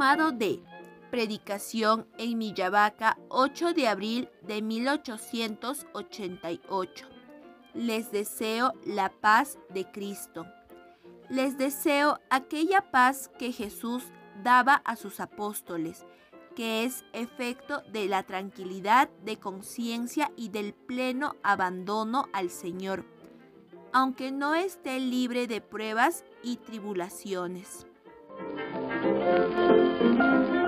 De Predicación en Millavaca, 8 de abril de 1888. Les deseo la paz de Cristo. Les deseo aquella paz que Jesús daba a sus apóstoles, que es efecto de la tranquilidad de conciencia y del pleno abandono al Señor, aunque no esté libre de pruebas y tribulaciones. Música